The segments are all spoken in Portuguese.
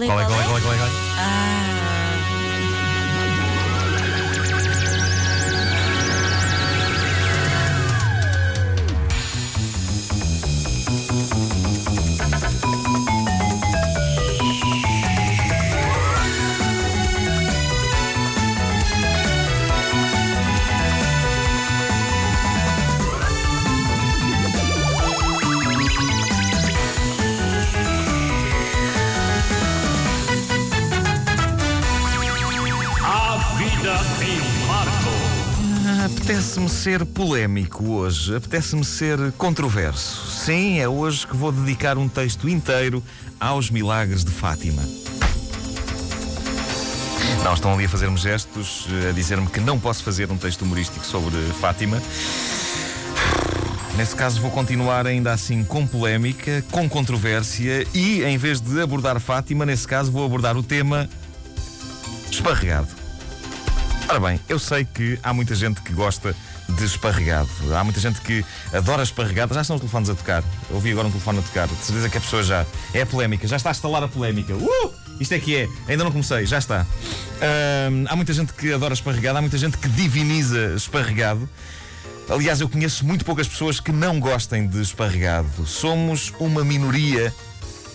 Qual é, qual é, qual é, qual é? Marco. Apetece-me ser polémico hoje, apetece-me ser controverso. Sim, é hoje que vou dedicar um texto inteiro aos milagres de Fátima. Não, estão ali a fazer-me gestos, a dizer-me que não posso fazer um texto humorístico sobre Fátima. Nesse caso, vou continuar ainda assim com polémica, com controvérsia e, em vez de abordar Fátima, nesse caso, vou abordar o tema esparregado. Ora bem, eu sei que há muita gente que gosta de esparregado. Há muita gente que adora esparregado. Já estão os telefones a tocar. Ouvi agora um telefone a tocar. De certeza que a pessoa já. É a polémica, já está a instalar a polémica. Uh! Isto é que é. Ainda não comecei, já está. Há muita gente que adora esparregado, há muita gente que diviniza esparregado. Aliás, eu conheço muito poucas pessoas que não gostem de esparregado. Somos uma minoria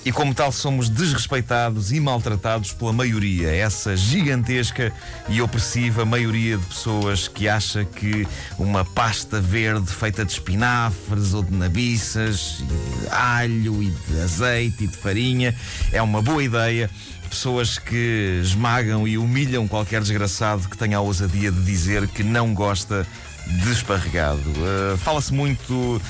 e, como tal, somos desrespeitados e maltratados pela maioria. Essa gigantesca e opressiva maioria de pessoas que acha que uma pasta verde feita de espinafres ou de nabiças, e de alho e de azeite e de farinha é uma boa ideia. Pessoas que esmagam e humilham qualquer desgraçado que tenha a ousadia de dizer que não gosta de esparregado. Uh, Fala-se muito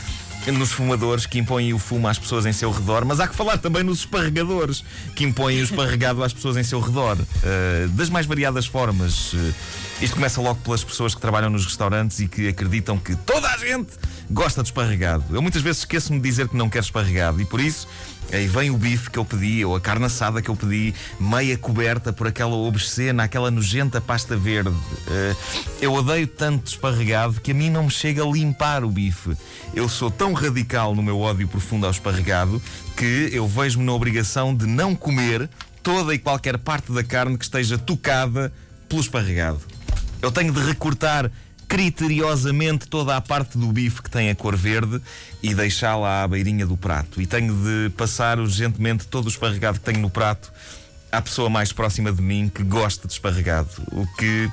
nos fumadores que impõem o fumo às pessoas em seu redor, mas há que falar também nos esparregadores que impõem o esparregado às pessoas em seu redor. Uh, das mais variadas formas. Uh, isto começa logo pelas pessoas que trabalham nos restaurantes e que acreditam que toda a gente gosta de esparregado. Eu muitas vezes esqueço-me de dizer que não quero esparregado e por isso aí vem o bife que eu pedi ou a carne assada que eu pedi, meia coberta por aquela obscena, aquela nojenta pasta verde. Eh, eu odeio tanto esparregado que a mim não me chega a limpar o bife. Eu sou tão radical no meu ódio profundo ao esparregado que eu vejo-me na obrigação de não comer toda e qualquer parte da carne que esteja tocada pelo esparregado. Eu tenho de recortar criteriosamente toda a parte do bife que tem a cor verde e deixá-la à beirinha do prato. E tenho de passar urgentemente todo o esparregado que tenho no prato à pessoa mais próxima de mim que gosta de esparregado. O que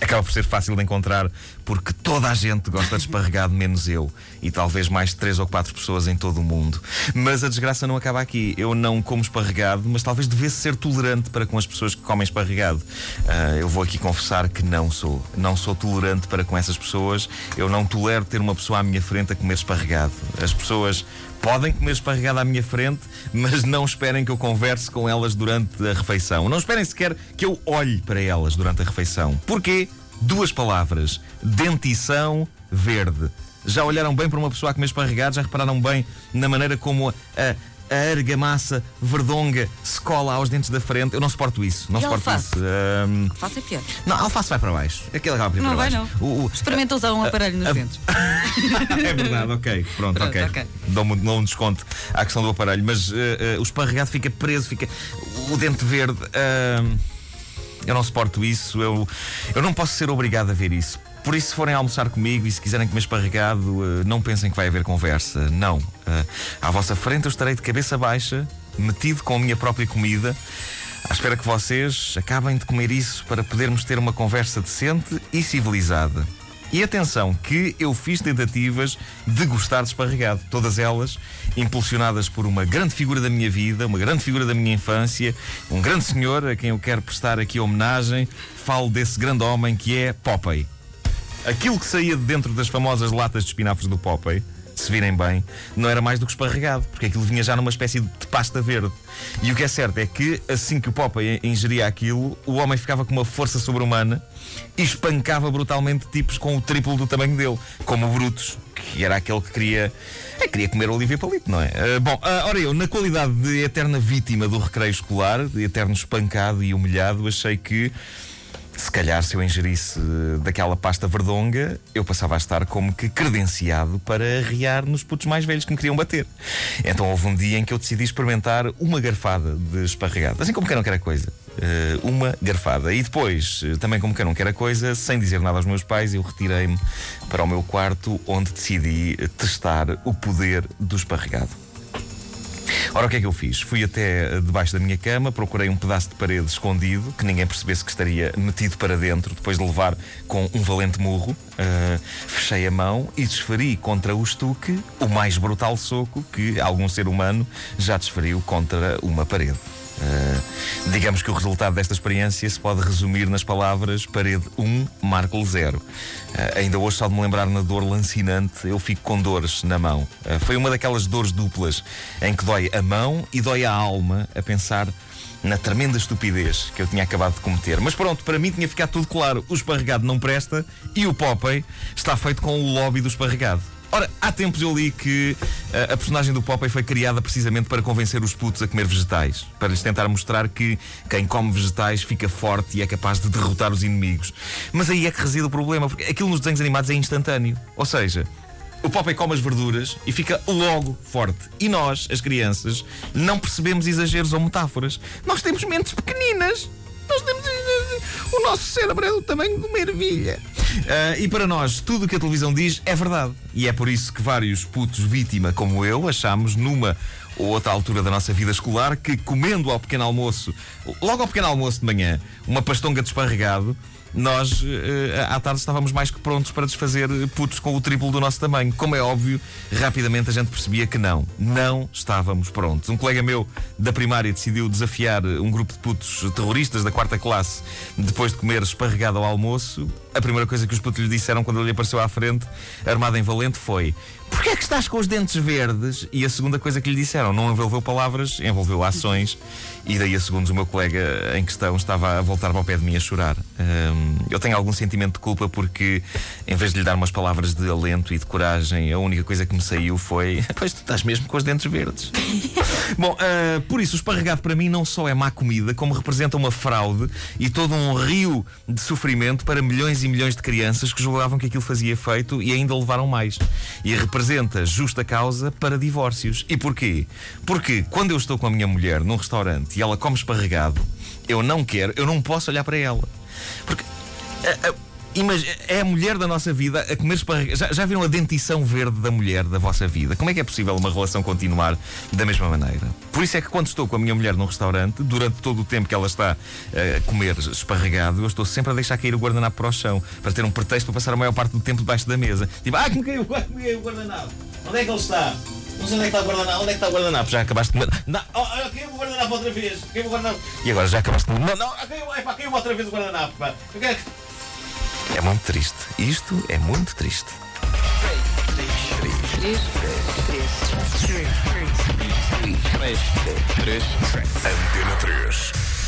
acaba por ser fácil de encontrar porque toda a gente gosta de esparregado, menos eu. E talvez mais três ou quatro pessoas em todo o mundo. Mas a desgraça não acaba aqui. Eu não como esparregado, mas talvez devesse ser tolerante para com as pessoas que comem esparregado. Ah, eu vou aqui confessar que não sou. Não sou tolerante para com essas pessoas. Eu não tolero ter uma pessoa à minha frente a comer esparregado. As pessoas podem comer esparregado à minha frente, mas não esperem que eu converse com elas durante a refeição. Não esperem sequer que eu olhe para elas durante a refeição. Porquê? Duas palavras: dentição verde. Já olharam bem para uma pessoa a comer esparregado? Já repararam bem na maneira como a, a argamassa verdonga se cola aos dentes da frente? Eu não suporto isso. Não E suporto alface? isso. Ahm, Faça é pior. não, a alface vai para baixo. Aquele acaba ir Não para vai, não. O- o- Experimenta usar um aparelho nos a- dentes. é verdade, ok. Pronto, Pronto, ok. ok. Dou-me dou um desconto à questão do aparelho, mas eh, eh, o esparregado fica preso, fica. O dente verde. ahm, eu não suporto isso, eu, eu não posso ser obrigado a ver isso. Por isso, se forem almoçar comigo e se quiserem comer esparregado, eh, não pensem que vai haver conversa. Não. Eh, à vossa frente eu estarei de cabeça baixa, metido com a minha própria comida, à espera que vocês acabem de comer isso para podermos ter uma conversa decente e civilizada. E atenção, que eu fiz tentativas de gostar de esparregado. Todas elas impulsionadas por uma grande figura da minha vida, uma grande figura da minha infância, um grande senhor a quem eu quero prestar aqui homenagem. Falo desse grande homem que é Popeye. Aquilo que saía de dentro das famosas latas de espinafres do Popeye, se virem bem, não era mais do que esparregado, porque aquilo vinha já numa espécie de pasta verde. E o que é certo é que, assim que o Popeye ingeria aquilo, o homem ficava com uma força sobre-humana e espancava brutalmente tipos com o triplo do tamanho dele, como o Brutus, que era aquele que queria, é, queria comer o Olivia Palito, não é? Ah, bom, ah, ora eu, na qualidade de eterna vítima do recreio escolar, de eterno espancado e humilhado, achei que se calhar se eu ingerisse daquela pasta verdonga, eu passava a estar como que credenciado para arriar nos putos mais velhos que me queriam bater. Então houve um dia em que eu decidi experimentar uma garfada de esparregado, assim como que não quer a coisa. Eh, uma garfada. E depois, eh, também como que não quer a coisa, sem dizer nada aos meus pais, eu retirei-me para o meu quarto onde decidi testar o poder do esparregado. Ora, o que é que eu fiz? Fui até eh, debaixo da minha cama, procurei um pedaço de parede escondido, que ninguém percebesse que estaria metido para dentro, depois de levar com um valente murro. Uh, fechei a mão e desferi contra o estuque o mais brutal soco que algum ser humano já desferiu contra uma parede. Uh, digamos que o resultado desta experiência se pode resumir nas palavras parede 1, Marco 0. Uh, eh, ainda hoje, só de me lembrar na dor lancinante, eu fico com dores na mão. Uh, foi uma daquelas dores duplas em que dói a mão e dói a alma a pensar na tremenda estupidez que eu tinha acabado de cometer. Mas pronto, para mim tinha ficado tudo claro: o esparregado não presta e o Popeye está feito com o lobby do esparregado. Ora, há tempos eu li que eh, a personagem do Popeye foi criada precisamente para convencer os putos a comer vegetais, para lhes tentar mostrar que quem come vegetais fica forte e é capaz de derrotar os inimigos. Mas aí é que reside o problema, porque aquilo nos desenhos animados é instantâneo. Ou seja, o Popeye come as verduras e fica logo forte. E nós, as crianças, não percebemos exageros ou metáforas. Nós temos mentes pequeninas. Nós temos. O nosso cérebro é do tamanho de uma ervilha. Uh, e para nós, tudo o que a televisão diz é verdade. E é por isso que vários putos vítima como eu achamos numa ou outra altura da nossa vida escolar que comendo ao pequeno almoço, logo ao pequeno almoço de manhã, uma pastonga de esparregado, nós eh, à tarde estávamos mais que prontos para desfazer putos com o triplo do nosso tamanho. Como é óbvio, rapidamente a gente percebia que não, não estávamos prontos. Um colega meu da primária decidiu desafiar um grupo de putos terroristas da quarta classe depois de comer esparregado ao almoço. A primeira coisa que os putos lhe disseram quando ele apareceu à frente, armado em valente, foi: Porquê é que estás com os dentes verdes? E a segunda coisa que lhe disseram não envolveu palavras, envolveu ações. E daí a segundos o meu colega em questão estava a voltar para o pé de mim a chorar. Um, eu tenho algum sentimento de culpa porque, em vez de lhe dar umas palavras de alento e de coragem, a única coisa que me saiu foi: Pois tu estás mesmo com os dentes verdes. Bom, uh, por isso, o esparregado para mim não só é má comida, como representa uma fraude e todo um rio de sofrimento para milhões e milhões de crianças que julgavam que aquilo fazia efeito e ainda levaram mais. E representa justa causa para divórcios. E porquê? Porque quando eu estou com a minha mulher num restaurante e ela come esparregado, eu não quero, eu não posso olhar para ela. Porque. Eh, eh, a, a, é a mulher da nossa vida a comer esparregos. Já, já, viram a dentição verde da mulher da vossa vida? Como é que é possível uma relação continuar da mesma maneira? Por isso é que quando estou com a minha mulher num restaurante, durante todo o tempo que ela está eh, a comer esparregado, eu estou sempre a deixar cair o guardanapo para o chão, para ter um pretexto para passar a maior parte do tempo debaixo da mesa. Tipo, ah, que me caiu o guardanapo. Onde é que ele está? Mas onde é que está o guardanapo? Onde é que está o guardanapo? Já acabaste de. Não, oh, oh, o guardanapo outra vez? O guardanapo? E agora já acabaste de. Não, não, caiu, epá, outra vez o guardanapo. Pá. É muito triste. Isto é muito triste. Antena 3.